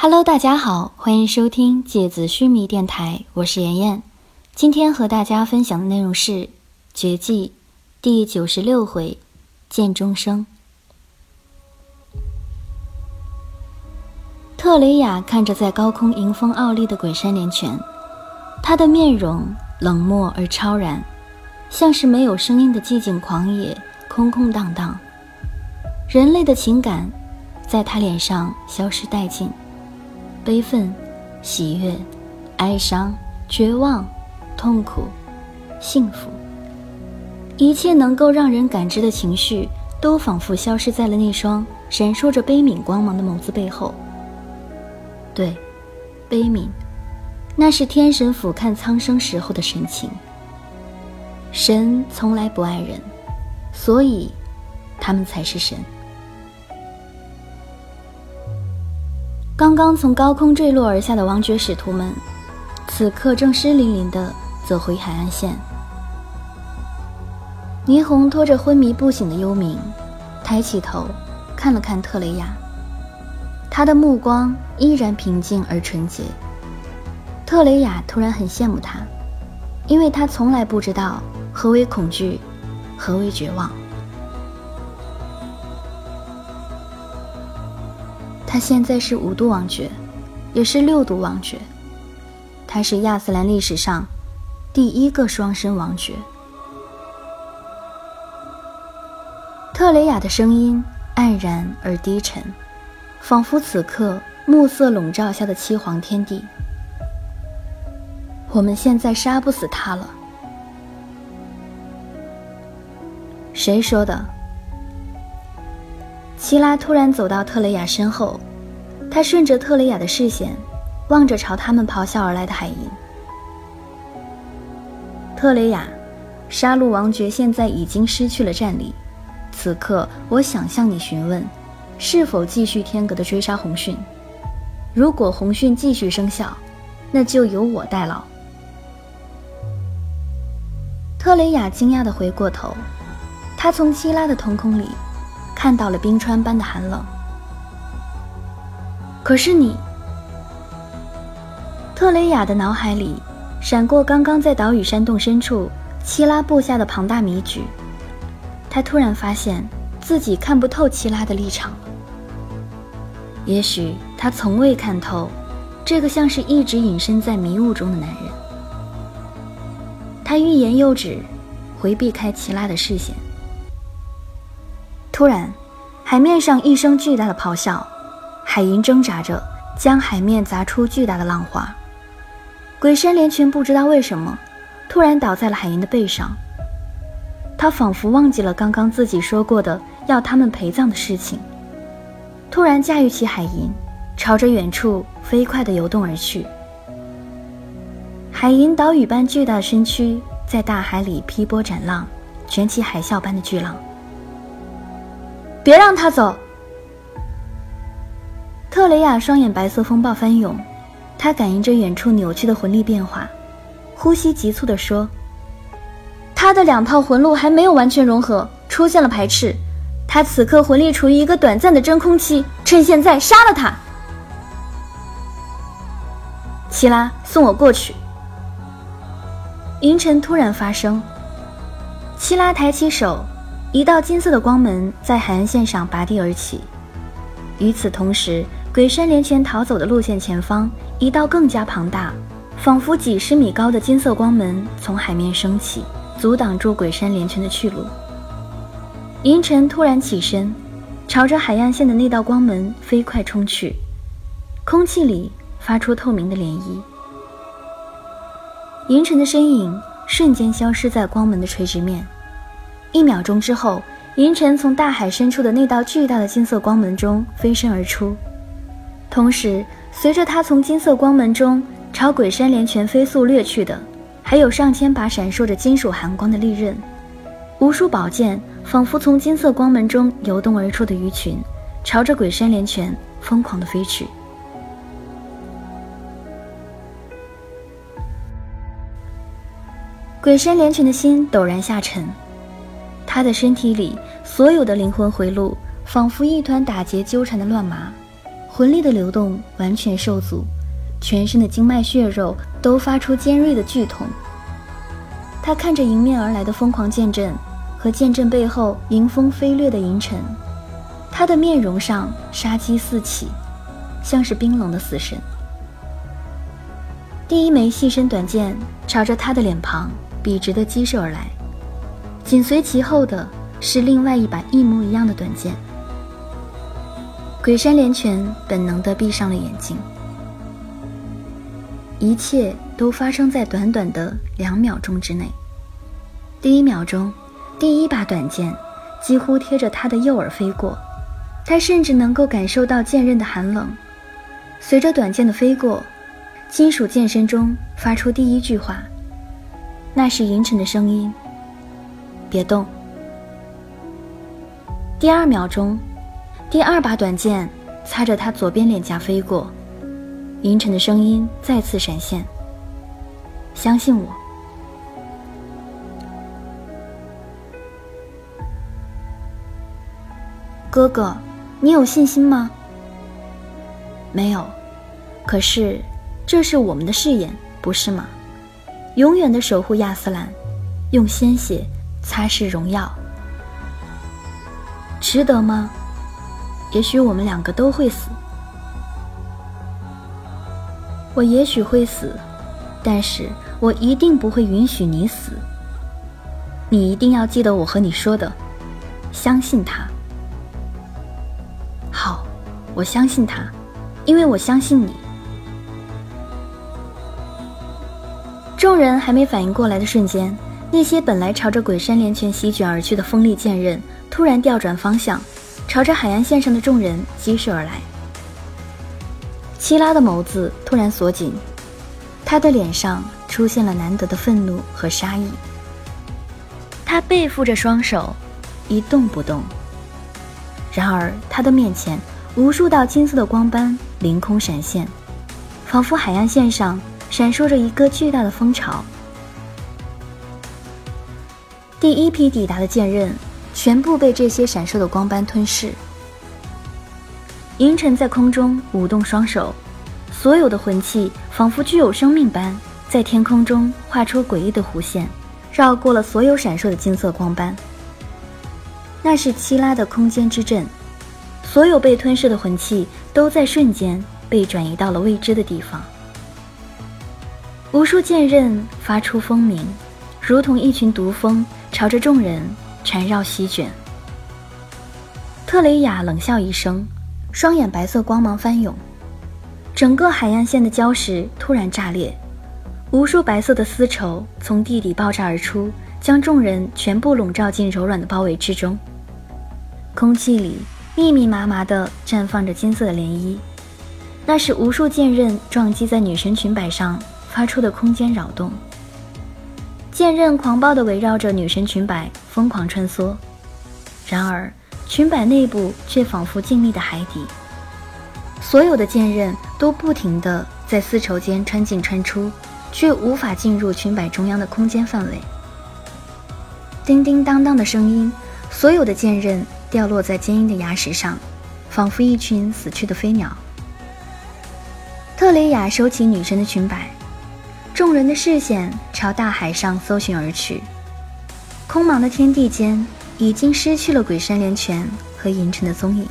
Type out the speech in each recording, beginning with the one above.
Hello，大家好，欢迎收听芥子须弥电台，我是妍妍。今天和大家分享的内容是《绝技》第九十六回“剑中生”。特雷雅看着在高空迎风傲立的鬼山连拳，他的面容冷漠而超然，像是没有声音的寂静狂野，空空荡荡。人类的情感，在他脸上消失殆尽。悲愤、喜悦、哀伤、绝望、痛苦、幸福，一切能够让人感知的情绪，都仿佛消失在了那双闪烁着悲悯光芒的眸子背后。对，悲悯，那是天神俯瞰苍生时候的神情。神从来不爱人，所以，他们才是神。刚刚从高空坠落而下的王爵使徒们，此刻正湿淋淋的走回海岸线。霓虹拖着昏迷不醒的幽冥，抬起头看了看特雷雅，他的目光依然平静而纯洁。特雷雅突然很羡慕他，因为他从来不知道何为恐惧，何为绝望。他现在是五度王爵，也是六度王爵。他是亚斯兰历史上第一个双生王爵。特雷雅的声音黯然而低沉，仿佛此刻暮色笼罩下的七皇天地。我们现在杀不死他了。谁说的？齐拉突然走到特雷雅身后，他顺着特雷雅的视线，望着朝他们咆哮而来的海银。特雷雅，杀戮王爵现在已经失去了战力，此刻我想向你询问，是否继续天阁的追杀红讯？如果红讯继续生效，那就由我代劳。特雷雅惊讶地回过头，他从希拉的瞳孔里。看到了冰川般的寒冷。可是你，特雷雅的脑海里闪过刚刚在岛屿山洞深处希拉布下的庞大迷局。他突然发现自己看不透希拉的立场了。也许他从未看透这个像是一直隐身在迷雾中的男人。他欲言又止，回避开希拉的视线。突然，海面上一声巨大的咆哮，海银挣扎着将海面砸出巨大的浪花。鬼山连群不知道为什么，突然倒在了海银的背上。他仿佛忘记了刚刚自己说过的要他们陪葬的事情，突然驾驭起海银，朝着远处飞快地游动而去。海银岛屿般巨大的身躯在大海里劈波斩浪，卷起海啸般的巨浪。别让他走！特雷雅双眼白色风暴翻涌，他感应着远处扭曲的魂力变化，呼吸急促地说：“他的两套魂路还没有完全融合，出现了排斥。他此刻魂力处于一个短暂的真空期，趁现在杀了他。”齐拉，送我过去。银尘突然发声，齐拉抬起手。一道金色的光门在海岸线上拔地而起，与此同时，鬼山连拳逃走的路线前方，一道更加庞大、仿佛几十米高的金色光门从海面升起，阻挡住鬼山连拳的去路。银尘突然起身，朝着海岸线的那道光门飞快冲去，空气里发出透明的涟漪。银尘的身影瞬间消失在光门的垂直面。一秒钟之后，银尘从大海深处的那道巨大的金色光门中飞身而出，同时，随着他从金色光门中朝鬼山连拳飞速掠去的，还有上千把闪烁着金属寒光的利刃，无数宝剑仿佛从金色光门中游动而出的鱼群，朝着鬼山连拳疯狂地飞去。鬼山连拳的心陡然下沉。他的身体里所有的灵魂回路，仿佛一团打结纠缠的乱麻，魂力的流动完全受阻，全身的经脉血肉都发出尖锐的剧痛。他看着迎面而来的疯狂剑阵和剑阵背后迎风飞掠的银尘，他的面容上杀机四起，像是冰冷的死神。第一枚细身短剑朝着他的脸庞笔直的击射而来，紧随其后的是另外一把一模一样的短剑。鬼山连泉本能地闭上了眼睛，一切都发生在短短的两秒钟之内。第一秒钟，第一把短剑几乎贴着他的右耳飞过，他甚至能够感受到剑刃的寒冷。随着短剑的飞过。金属剑身中发出第一句话，那是银尘的声音：“别动。”第二秒钟，第二把短剑擦着他左边脸颊飞过，银尘的声音再次闪现：“相信我，哥哥，你有信心吗？”“没有，可是。”这是我们的誓言，不是吗？永远的守护亚斯兰，用鲜血擦拭荣耀，值得吗？也许我们两个都会死，我也许会死，但是我一定不会允许你死。你一定要记得我和你说的，相信他。好，我相信他，因为我相信你。众人还没反应过来的瞬间，那些本来朝着鬼山连拳席卷而去的锋利剑刃突然调转方向，朝着海岸线上的众人击射而来。七拉的眸子突然锁紧，他的脸上出现了难得的愤怒和杀意。他背负着双手，一动不动。然而他的面前，无数道金色的光斑凌空闪现，仿佛海岸线上。闪烁着一个巨大的蜂巢。第一批抵达的剑刃全部被这些闪烁的光斑吞噬。银尘在空中舞动双手，所有的魂器仿佛具有生命般，在天空中画出诡异的弧线，绕过了所有闪烁的金色光斑。那是七拉的空间之阵，所有被吞噬的魂器都在瞬间被转移到了未知的地方。无数剑刃发出风鸣，如同一群毒蜂朝着众人缠绕席卷。特雷雅冷笑一声，双眼白色光芒翻涌，整个海岸线的礁石突然炸裂，无数白色的丝绸从地底爆炸而出，将众人全部笼罩进柔软的包围之中。空气里密密麻麻地绽放着金色的涟漪，那是无数剑刃撞击在女神裙摆上。发出的空间扰动，剑刃狂暴地围绕着女神裙摆疯狂穿梭，然而裙摆内部却仿佛静谧的海底，所有的剑刃都不停地在丝绸间穿进穿出，却无法进入裙摆中央的空间范围。叮叮当当的声音，所有的剑刃掉落在坚硬的牙石上，仿佛一群死去的飞鸟。特蕾雅收起女神的裙摆。众人的视线朝大海上搜寻而去，空茫的天地间已经失去了鬼山连泉和银尘的踪影。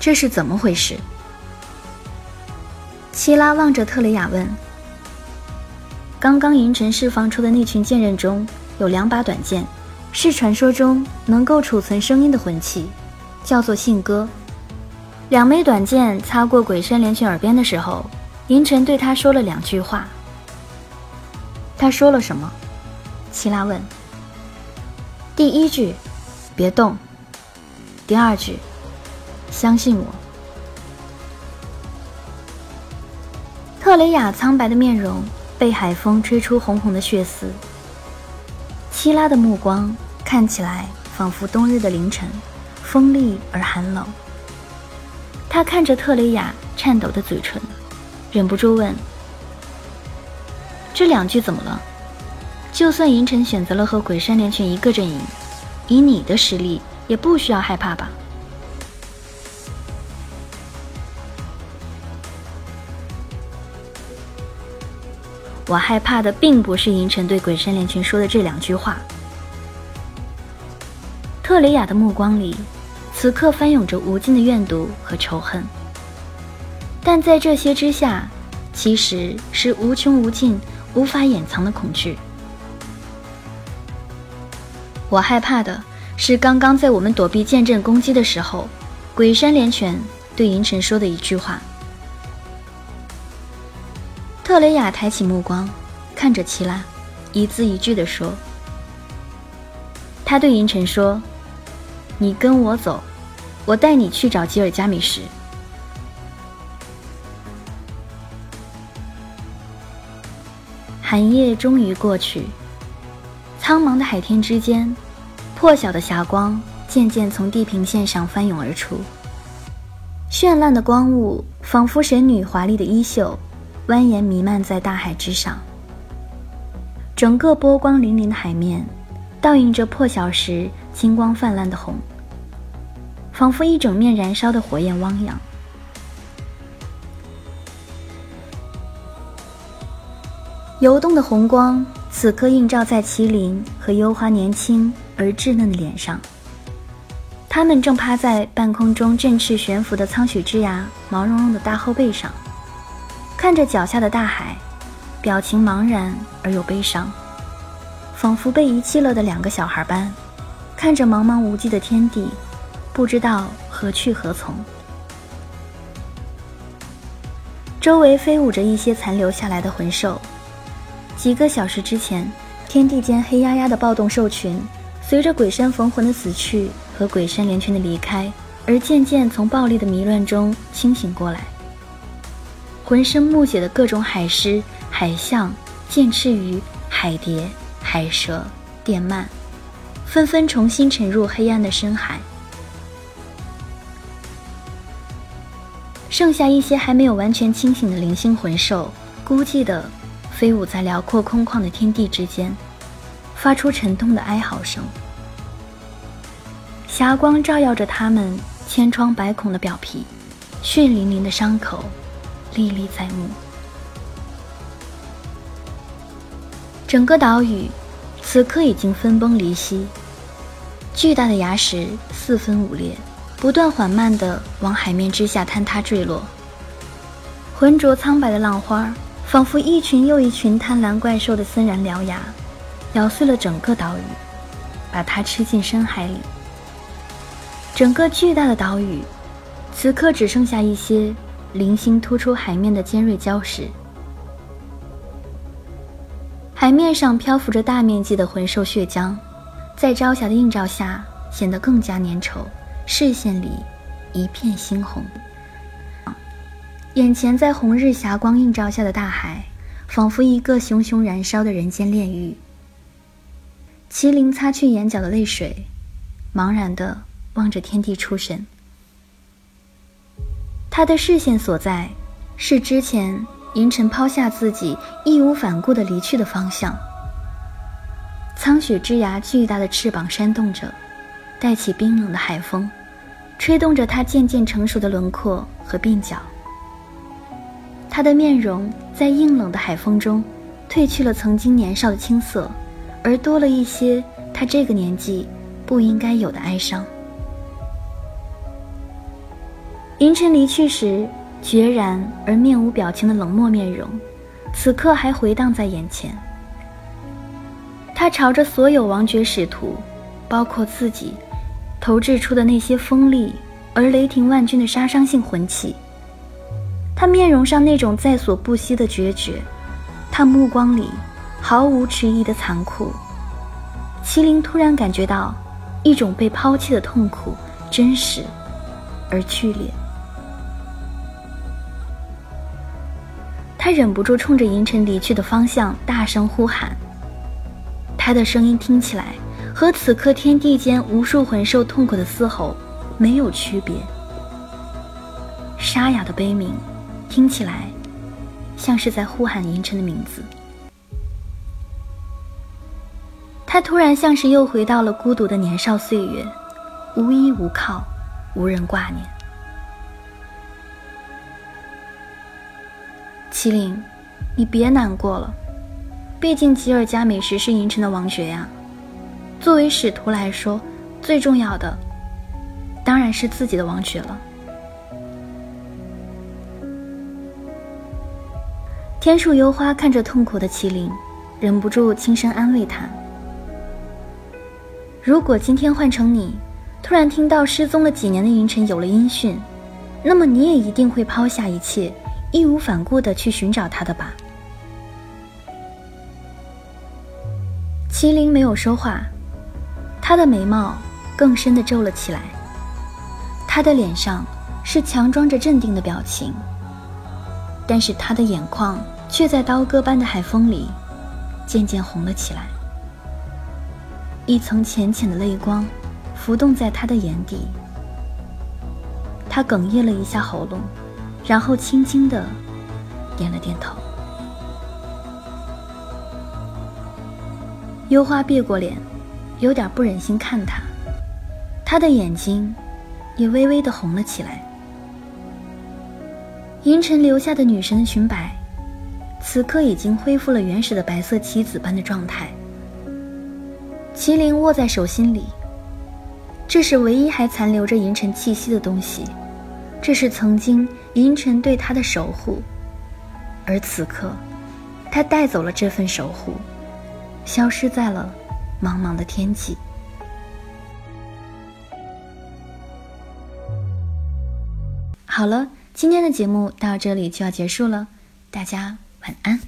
这是怎么回事？希拉望着特雷雅问：“刚刚银尘释放出的那群剑刃中有两把短剑，是传说中能够储存声音的魂器，叫做信鸽。两枚短剑擦过鬼山连泉耳边的时候。”银尘对他说了两句话。他说了什么？齐拉问。第一句，别动。第二句，相信我。特雷雅苍白的面容被海风吹出红红的血丝。七拉的目光看起来仿佛冬日的凌晨，锋利而寒冷。他看着特雷雅颤抖的嘴唇。忍不住问这两句怎么了？就算银尘选择了和鬼山莲泉一个阵营以你的实力也不需要害怕吧？我害怕的并不是银尘对鬼山莲泉说的这两句话。特雷雅的目光里此刻翻涌着无尽的怨毒和仇恨。但在这些之下，其实是无穷无尽、无法掩藏的恐惧。我害怕的是，刚刚在我们躲避剑阵攻击的时候，鬼山连拳对银尘说的一句话。特雷雅抬起目光，看着齐拉，一字一句地说：“他对银尘说，你跟我走，我带你去找吉尔加米什。”寒夜终于过去，苍茫的海天之间，破晓的霞光渐渐从地平线上翻涌而出，绚烂的光雾仿佛神女华丽的衣袖。蜿蜒弥漫在大海之上，整个波光粼粼的海面，倒映着破晓时金光泛滥的红，仿佛一整面燃烧的火焰汪洋。游动的红光此刻映照在麒麟和幽花年轻而稚嫩的脸上，他们正趴在半空中振翅悬浮的苍许之牙毛茸茸的大后背上。看着脚下的大海，表情茫然而又悲伤，仿佛被遗弃了的两个小孩般，看着茫茫无际的天地，不知道何去何从。周围飞舞着一些残留下来的魂兽。几个小时之前，天地间黑压压的暴动兽群，随着鬼山逢魂的死去和鬼山连群的离开，而渐渐从暴力的迷乱中清醒过来。浑身木血的各种海狮、海象、剑翅鱼、海蝶、海蛇、电鳗，纷纷重新沉入黑暗的深海。剩下一些还没有完全清醒的零星魂兽，孤寂的飞舞在辽阔空旷的天地之间，发出沉痛的哀嚎声。霞光照耀着它们千疮百孔的表皮，血淋淋的伤口。历历在目，整个岛屿此刻已经分崩离析，巨大的崖石四分五裂，不断缓慢地往海面之下坍塌坠落。浑浊苍白的浪花，仿佛一群又一群贪婪怪兽的森然獠牙，咬碎了整个岛屿，把它吃进深海里。整个巨大的岛屿，此刻只剩下一些。零星突出海面的尖锐礁石，海面上漂浮着大面积的魂兽血浆，在朝霞的映照下显得更加粘稠，视线里一片猩红。眼前在红日霞光映照下的大海，仿佛一个熊熊燃烧的人间炼狱。麒麟擦去眼角的泪水，茫然地望着天地出神。他的视线所在，是之前银尘抛下自己，义无反顾地离去的方向。苍雪之牙巨大的翅膀扇动着，带起冰冷的海风，吹动着他渐渐成熟的轮廓和鬓角。他的面容在硬冷的海风中，褪去了曾经年少的青涩，而多了一些他这个年纪不应该有的哀伤。凌晨离去时，决然而面无表情的冷漠面容，此刻还回荡在眼前。他朝着所有王爵使徒，包括自己，投掷出的那些锋利而雷霆万钧的杀伤性魂器。他面容上那种在所不惜的决绝，他目光里毫无迟疑的残酷。麒麟突然感觉到一种被抛弃的痛苦，真实而剧烈。他忍不住冲着银尘离去的方向大声呼喊。他的声音听起来和此刻天地间无数魂兽痛苦的嘶吼没有区别，沙哑的悲鸣，听起来像是在呼喊银尘的名字。他突然像是又回到了孤独的年少岁月，无依无靠，无人挂念。麒麟，你别难过了。毕竟吉尔加美什是银尘的王爵呀。作为使徒来说，最重要的当然是自己的王爵了。天树幽花看着痛苦的麒麟，忍不住轻声安慰他：“如果今天换成你，突然听到失踪了几年的银尘有了音讯，那么你也一定会抛下一切，义无反顾地去寻找他的吧？”麒麟没有说话，他的眉毛更深地皱了起来，他的脸上是强装着镇定的表情，但是他的眼眶。却在刀割般的海风里，渐渐红了起来。一层浅浅的泪光浮动在他的眼底。他哽咽了一下喉咙，然后轻轻的点了点头。幽花别过脸，有点不忍心看他，他的眼睛也微微的红了起来。银尘留下的女神的裙摆。此刻已经恢复了原始的白色棋子般的状态。麒麟握在手心里，这是唯一还残留着银尘气息的东西，这是曾经银尘对他的守护，而此刻，他带走了这份守护，消失在了茫茫的天际。好了，今天的节目到这里就要结束了，大家。晚安。